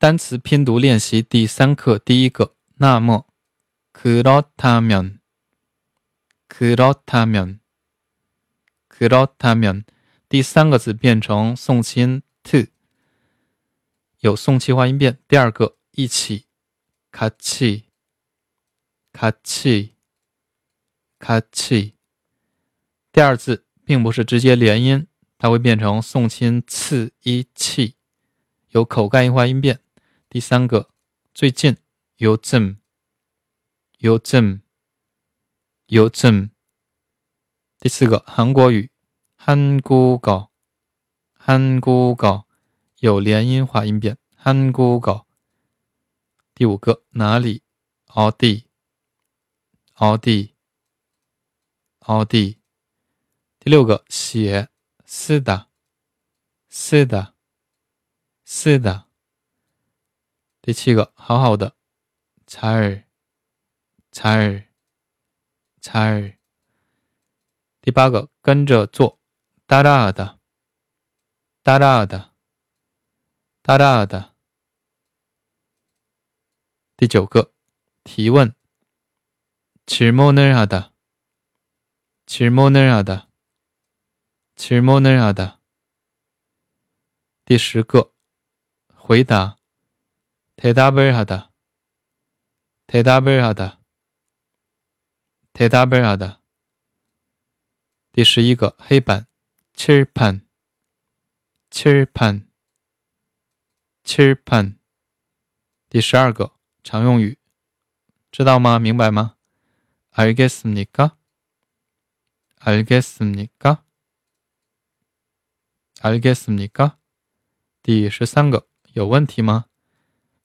单词拼读练习第三课第一个，那么，그렇다 면， 그렇다 면， 그렇다 면， 第三个字变成送气音 t，有送气化音变。第二个，一起，같 이， 같 이， 같이。第二字并不是直接连音，它会变成送气音次一气，有口干音化音变。 第三个，最近有즘有즘有즘。第四个，韩国语한국 어， 한국 어， 有连音化音变，한국 어。 第五个，哪里어디어 디， 어 디。 第六个，写是的，是的，是的。 第七个，好好的，잘 잘， 잘。 第八个，跟着做，따라 다， 따라 다， 따라 다。 第九个，提问，질문을하 다， 질문을하 다， 질문을하 다。 第十个，回答。 대답을 하다. 대답을 하다. 대답을 하다. 第十一个黑板 칠판 칠판 칠판 第十二个常用语知道吗明白吗 알겠습니까? 알겠습니까? 알겠습니까? 第十三个有问题吗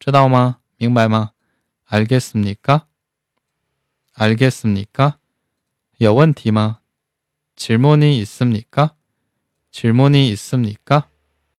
知道吗？明白吗？알겠습니 까？ 알겠습니 까？ 有问题吗？질문이있습니 까？ 질문이있습니 까？